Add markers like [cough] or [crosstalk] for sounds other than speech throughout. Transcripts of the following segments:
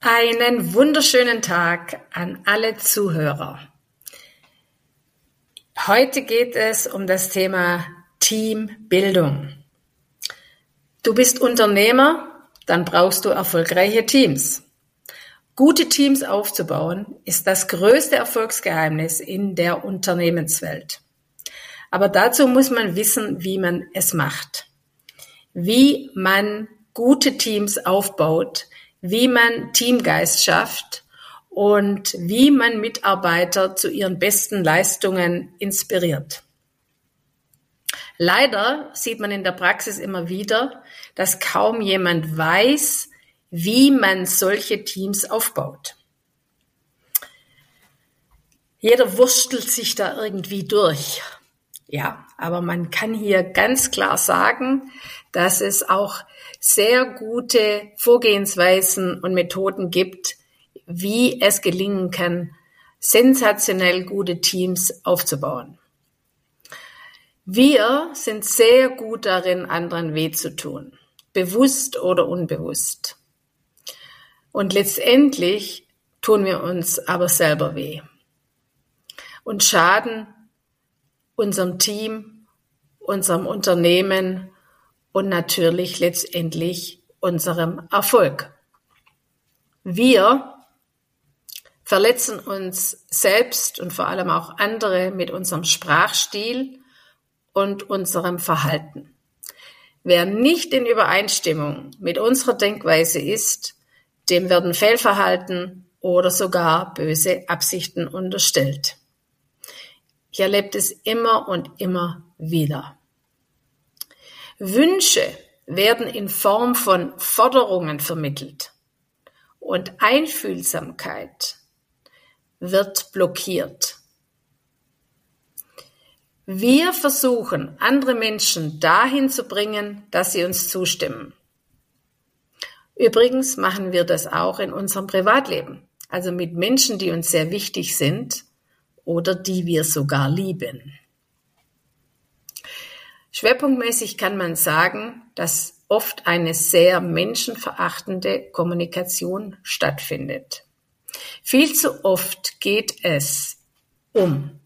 Einen wunderschönen Tag an alle Zuhörer. Heute geht es um das Thema Teambildung. Du bist Unternehmer, dann brauchst du erfolgreiche Teams. Gute Teams aufzubauen ist das größte Erfolgsgeheimnis in der Unternehmenswelt. Aber dazu muss man wissen, wie man es macht. Wie man gute Teams aufbaut, wie man Teamgeist schafft und wie man Mitarbeiter zu ihren besten Leistungen inspiriert. Leider sieht man in der Praxis immer wieder, dass kaum jemand weiß, wie man solche Teams aufbaut. Jeder wurstelt sich da irgendwie durch. Ja, aber man kann hier ganz klar sagen, dass es auch sehr gute Vorgehensweisen und Methoden gibt, wie es gelingen kann, sensationell gute Teams aufzubauen. Wir sind sehr gut darin, anderen weh zu tun, bewusst oder unbewusst. Und letztendlich tun wir uns aber selber weh und schaden unserem Team, unserem Unternehmen und natürlich letztendlich unserem Erfolg. Wir verletzen uns selbst und vor allem auch andere mit unserem Sprachstil und unserem Verhalten. Wer nicht in Übereinstimmung mit unserer Denkweise ist, dem werden Fehlverhalten oder sogar böse Absichten unterstellt. Ich erlebe es immer und immer wieder. Wünsche werden in Form von Forderungen vermittelt und Einfühlsamkeit wird blockiert. Wir versuchen, andere Menschen dahin zu bringen, dass sie uns zustimmen. Übrigens machen wir das auch in unserem Privatleben, also mit Menschen, die uns sehr wichtig sind oder die wir sogar lieben. Schwerpunktmäßig kann man sagen, dass oft eine sehr menschenverachtende Kommunikation stattfindet. Viel zu oft geht es um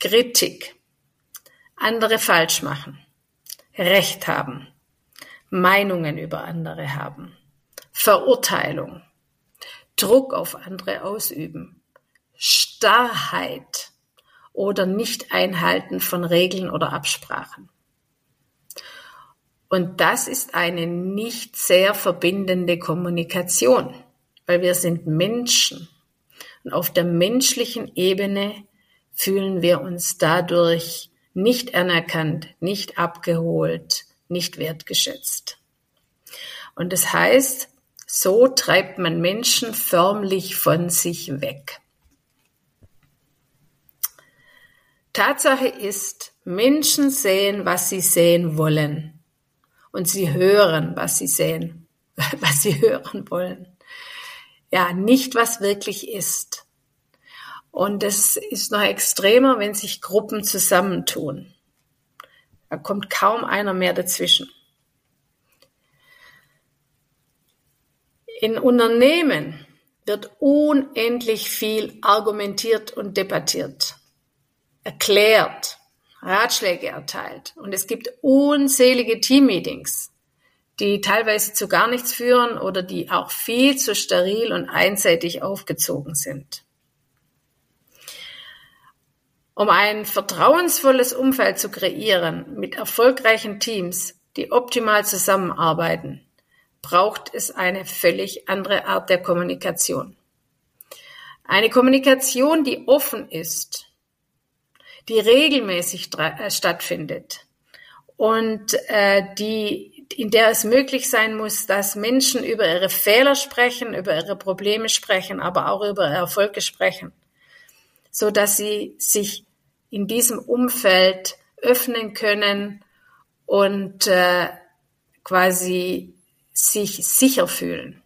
Kritik, andere falsch machen, Recht haben, Meinungen über andere haben, Verurteilung, Druck auf andere ausüben, Starrheit oder Nicht-Einhalten von Regeln oder Absprachen. Und das ist eine nicht sehr verbindende Kommunikation, weil wir sind Menschen. Und auf der menschlichen Ebene fühlen wir uns dadurch nicht anerkannt, nicht abgeholt, nicht wertgeschätzt. Und das heißt, so treibt man Menschen förmlich von sich weg. Tatsache ist, Menschen sehen, was sie sehen wollen. Und sie hören, was sie sehen, [laughs] was sie hören wollen. Ja, nicht was wirklich ist. Und es ist noch extremer, wenn sich Gruppen zusammentun. Da kommt kaum einer mehr dazwischen. In Unternehmen wird unendlich viel argumentiert und debattiert erklärt, Ratschläge erteilt. Und es gibt unzählige Teammeetings, die teilweise zu gar nichts führen oder die auch viel zu steril und einseitig aufgezogen sind. Um ein vertrauensvolles Umfeld zu kreieren mit erfolgreichen Teams, die optimal zusammenarbeiten, braucht es eine völlig andere Art der Kommunikation. Eine Kommunikation, die offen ist, die regelmäßig äh, stattfindet und äh, die, in der es möglich sein muss, dass Menschen über ihre Fehler sprechen, über ihre Probleme sprechen, aber auch über Erfolge sprechen, so dass sie sich in diesem Umfeld öffnen können und äh, quasi sich sicher fühlen.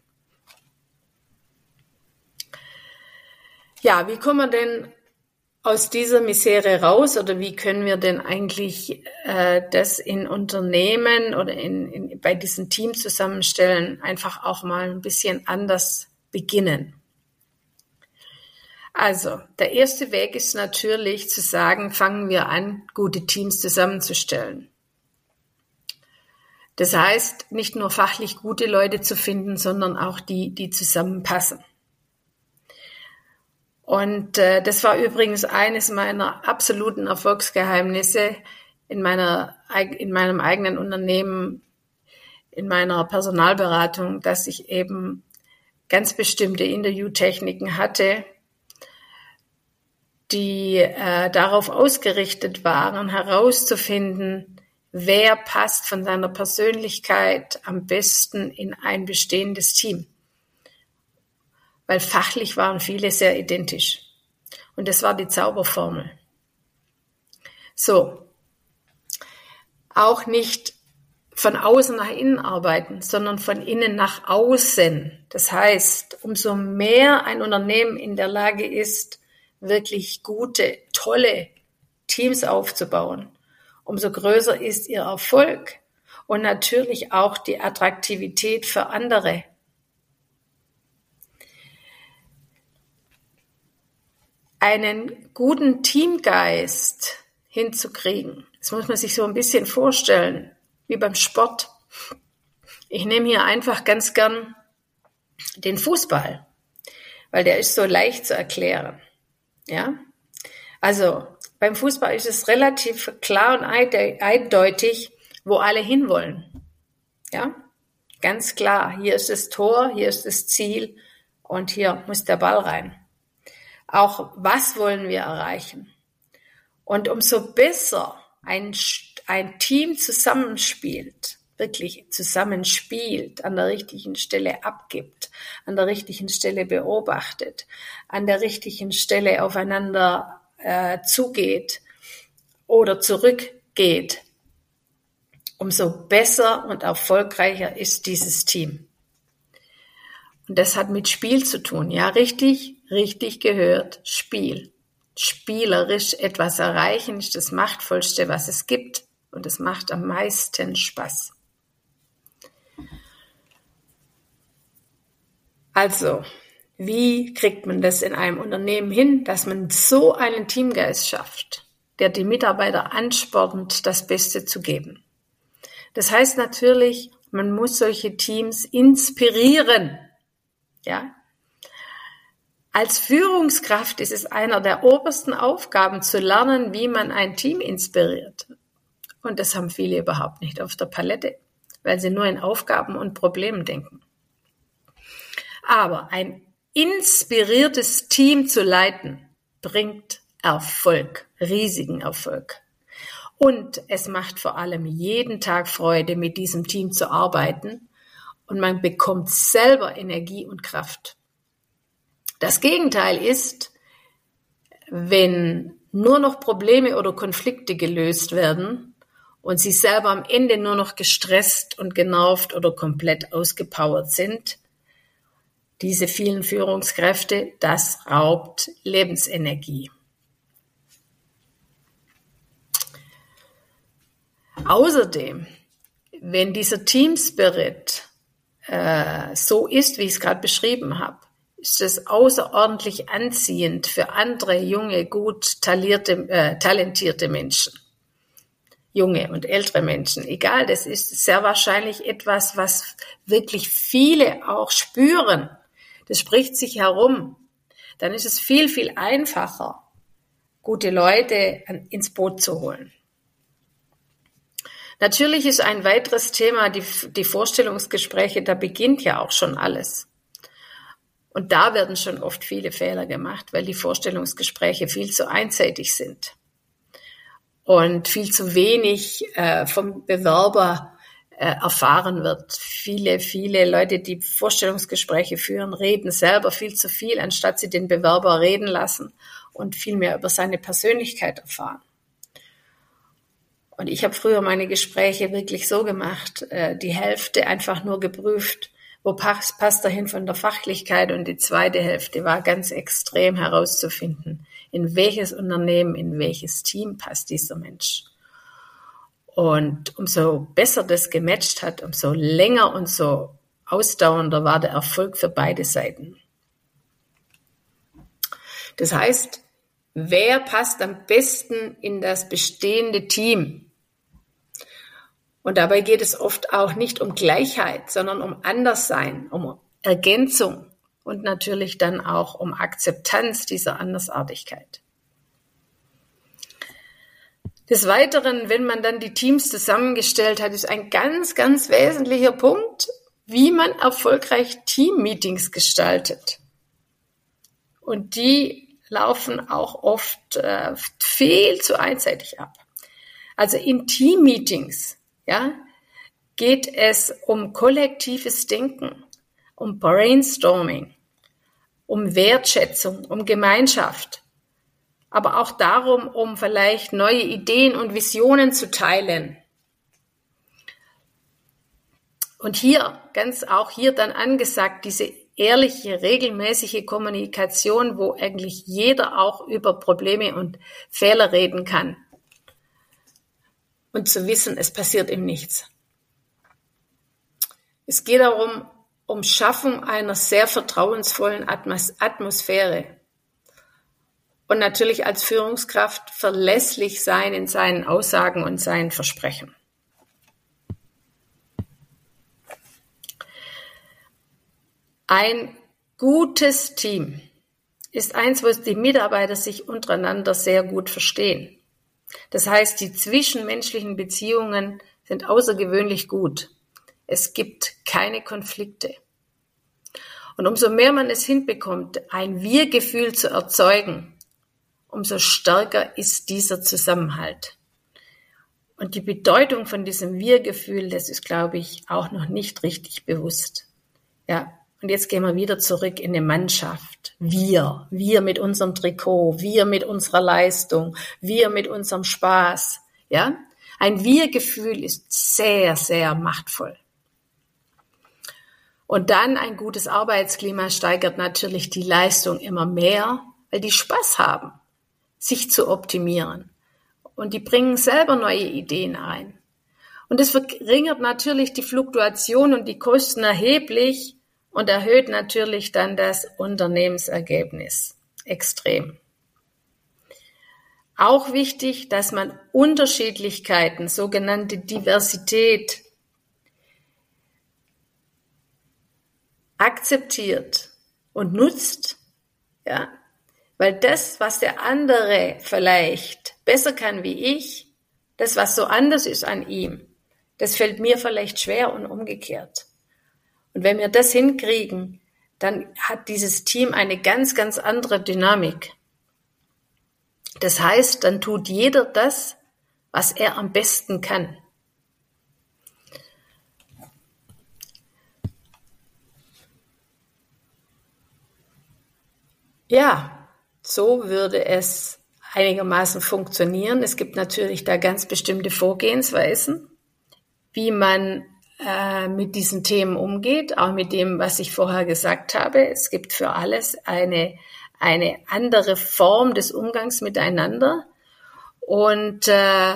Ja, wie kommen wir denn aus dieser Misere raus oder wie können wir denn eigentlich äh, das in Unternehmen oder in, in, bei diesen Teamzusammenstellen einfach auch mal ein bisschen anders beginnen? Also, der erste Weg ist natürlich zu sagen, fangen wir an, gute Teams zusammenzustellen. Das heißt, nicht nur fachlich gute Leute zu finden, sondern auch die, die zusammenpassen. Und äh, das war übrigens eines meiner absoluten Erfolgsgeheimnisse in meiner in meinem eigenen Unternehmen, in meiner Personalberatung, dass ich eben ganz bestimmte Interviewtechniken hatte, die äh, darauf ausgerichtet waren, herauszufinden, wer passt von seiner Persönlichkeit am besten in ein bestehendes Team weil fachlich waren viele sehr identisch. Und das war die Zauberformel. So. Auch nicht von außen nach innen arbeiten, sondern von innen nach außen. Das heißt, umso mehr ein Unternehmen in der Lage ist, wirklich gute, tolle Teams aufzubauen, umso größer ist ihr Erfolg und natürlich auch die Attraktivität für andere einen guten Teamgeist hinzukriegen. Das muss man sich so ein bisschen vorstellen, wie beim Sport. Ich nehme hier einfach ganz gern den Fußball, weil der ist so leicht zu erklären. Ja? Also, beim Fußball ist es relativ klar und eindeutig, wo alle hinwollen. Ja? Ganz klar. Hier ist das Tor, hier ist das Ziel und hier muss der Ball rein. Auch was wollen wir erreichen? Und umso besser ein, ein Team zusammenspielt, wirklich zusammenspielt, an der richtigen Stelle abgibt, an der richtigen Stelle beobachtet, an der richtigen Stelle aufeinander äh, zugeht oder zurückgeht, umso besser und erfolgreicher ist dieses Team. Und das hat mit Spiel zu tun. Ja, richtig, richtig gehört. Spiel. Spielerisch etwas erreichen ist das Machtvollste, was es gibt. Und es macht am meisten Spaß. Also, wie kriegt man das in einem Unternehmen hin, dass man so einen Teamgeist schafft, der die Mitarbeiter anspornt, das Beste zu geben? Das heißt natürlich, man muss solche Teams inspirieren. Ja? Als Führungskraft ist es einer der obersten Aufgaben zu lernen, wie man ein Team inspiriert. Und das haben viele überhaupt nicht auf der Palette, weil sie nur in Aufgaben und Problemen denken. Aber ein inspiriertes Team zu leiten, bringt Erfolg, riesigen Erfolg. Und es macht vor allem jeden Tag Freude, mit diesem Team zu arbeiten und man bekommt selber Energie und Kraft. Das Gegenteil ist, wenn nur noch Probleme oder Konflikte gelöst werden und sie selber am Ende nur noch gestresst und genervt oder komplett ausgepowert sind, diese vielen Führungskräfte, das raubt Lebensenergie. Außerdem, wenn dieser Team Spirit äh, so ist, wie ich es gerade beschrieben habe, ist es außerordentlich anziehend für andere junge, gut talierte, äh, talentierte Menschen. Junge und ältere Menschen, egal, das ist sehr wahrscheinlich etwas, was wirklich viele auch spüren. Das spricht sich herum. Dann ist es viel, viel einfacher, gute Leute ins Boot zu holen. Natürlich ist ein weiteres Thema die, die Vorstellungsgespräche, da beginnt ja auch schon alles. Und da werden schon oft viele Fehler gemacht, weil die Vorstellungsgespräche viel zu einseitig sind. und viel zu wenig äh, vom Bewerber äh, erfahren wird. Viele, viele Leute, die Vorstellungsgespräche führen, reden selber viel zu viel, anstatt sie den Bewerber reden lassen und viel mehr über seine Persönlichkeit erfahren. Und ich habe früher meine Gespräche wirklich so gemacht, äh, die Hälfte einfach nur geprüft, wo passt, passt er hin von der Fachlichkeit und die zweite Hälfte war ganz extrem herauszufinden, in welches Unternehmen, in welches Team passt dieser Mensch. Und umso besser das gematcht hat, umso länger und so ausdauernder war der Erfolg für beide Seiten. Das heißt, wer passt am besten in das bestehende Team? Und dabei geht es oft auch nicht um Gleichheit, sondern um Anderssein, um Ergänzung und natürlich dann auch um Akzeptanz dieser Andersartigkeit. Des Weiteren, wenn man dann die Teams zusammengestellt hat, ist ein ganz, ganz wesentlicher Punkt, wie man erfolgreich Teammeetings gestaltet. Und die laufen auch oft äh, viel zu einseitig ab. Also in Teammeetings ja, geht es um kollektives Denken, um Brainstorming, um Wertschätzung, um Gemeinschaft, aber auch darum, um vielleicht neue Ideen und Visionen zu teilen. Und hier, ganz auch hier dann angesagt, diese ehrliche, regelmäßige Kommunikation, wo eigentlich jeder auch über Probleme und Fehler reden kann und zu wissen, es passiert ihm nichts. Es geht darum, um Schaffung einer sehr vertrauensvollen Atmosphäre. Und natürlich als Führungskraft verlässlich sein in seinen Aussagen und seinen Versprechen. Ein gutes Team ist eins, wo die Mitarbeiter sich untereinander sehr gut verstehen. Das heißt, die zwischenmenschlichen Beziehungen sind außergewöhnlich gut. Es gibt keine Konflikte. Und umso mehr man es hinbekommt, ein Wir-Gefühl zu erzeugen, umso stärker ist dieser Zusammenhalt. Und die Bedeutung von diesem Wir-Gefühl, das ist, glaube ich, auch noch nicht richtig bewusst. Ja, und jetzt gehen wir wieder zurück in eine Mannschaft. Wir, wir mit unserem Trikot, wir mit unserer Leistung, wir mit unserem Spaß. Ja, ein Wir-Gefühl ist sehr, sehr machtvoll. Und dann ein gutes Arbeitsklima steigert natürlich die Leistung immer mehr, weil die Spaß haben, sich zu optimieren. Und die bringen selber neue Ideen ein. Und es verringert natürlich die Fluktuation und die Kosten erheblich, und erhöht natürlich dann das Unternehmensergebnis extrem. Auch wichtig, dass man Unterschiedlichkeiten, sogenannte Diversität, akzeptiert und nutzt, ja, weil das, was der andere vielleicht besser kann wie ich, das, was so anders ist an ihm, das fällt mir vielleicht schwer und umgekehrt. Und wenn wir das hinkriegen, dann hat dieses Team eine ganz, ganz andere Dynamik. Das heißt, dann tut jeder das, was er am besten kann. Ja, so würde es einigermaßen funktionieren. Es gibt natürlich da ganz bestimmte Vorgehensweisen, wie man äh, mit diesen Themen umgeht, auch mit dem, was ich vorher gesagt habe. Es gibt für alles eine, eine andere Form des Umgangs miteinander. Und äh,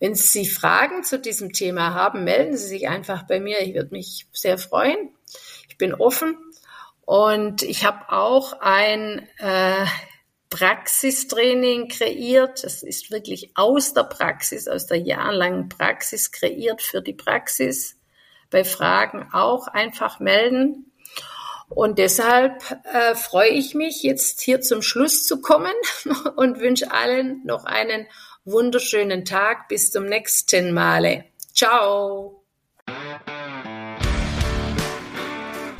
wenn Sie Fragen zu diesem Thema haben, melden Sie sich einfach bei mir. Ich würde mich sehr freuen. Ich bin offen und ich habe auch ein äh, Praxistraining kreiert. Das ist wirklich aus der Praxis, aus der jahrelangen Praxis kreiert für die Praxis bei Fragen auch einfach melden. Und deshalb äh, freue ich mich, jetzt hier zum Schluss zu kommen [laughs] und wünsche allen noch einen wunderschönen Tag. Bis zum nächsten Male. Ciao.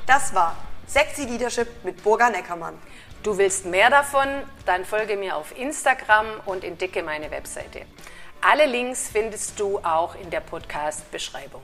Das war Sexy Leadership mit Burga Neckermann. Du willst mehr davon? Dann folge mir auf Instagram und entdecke meine Webseite. Alle Links findest du auch in der Podcast-Beschreibung.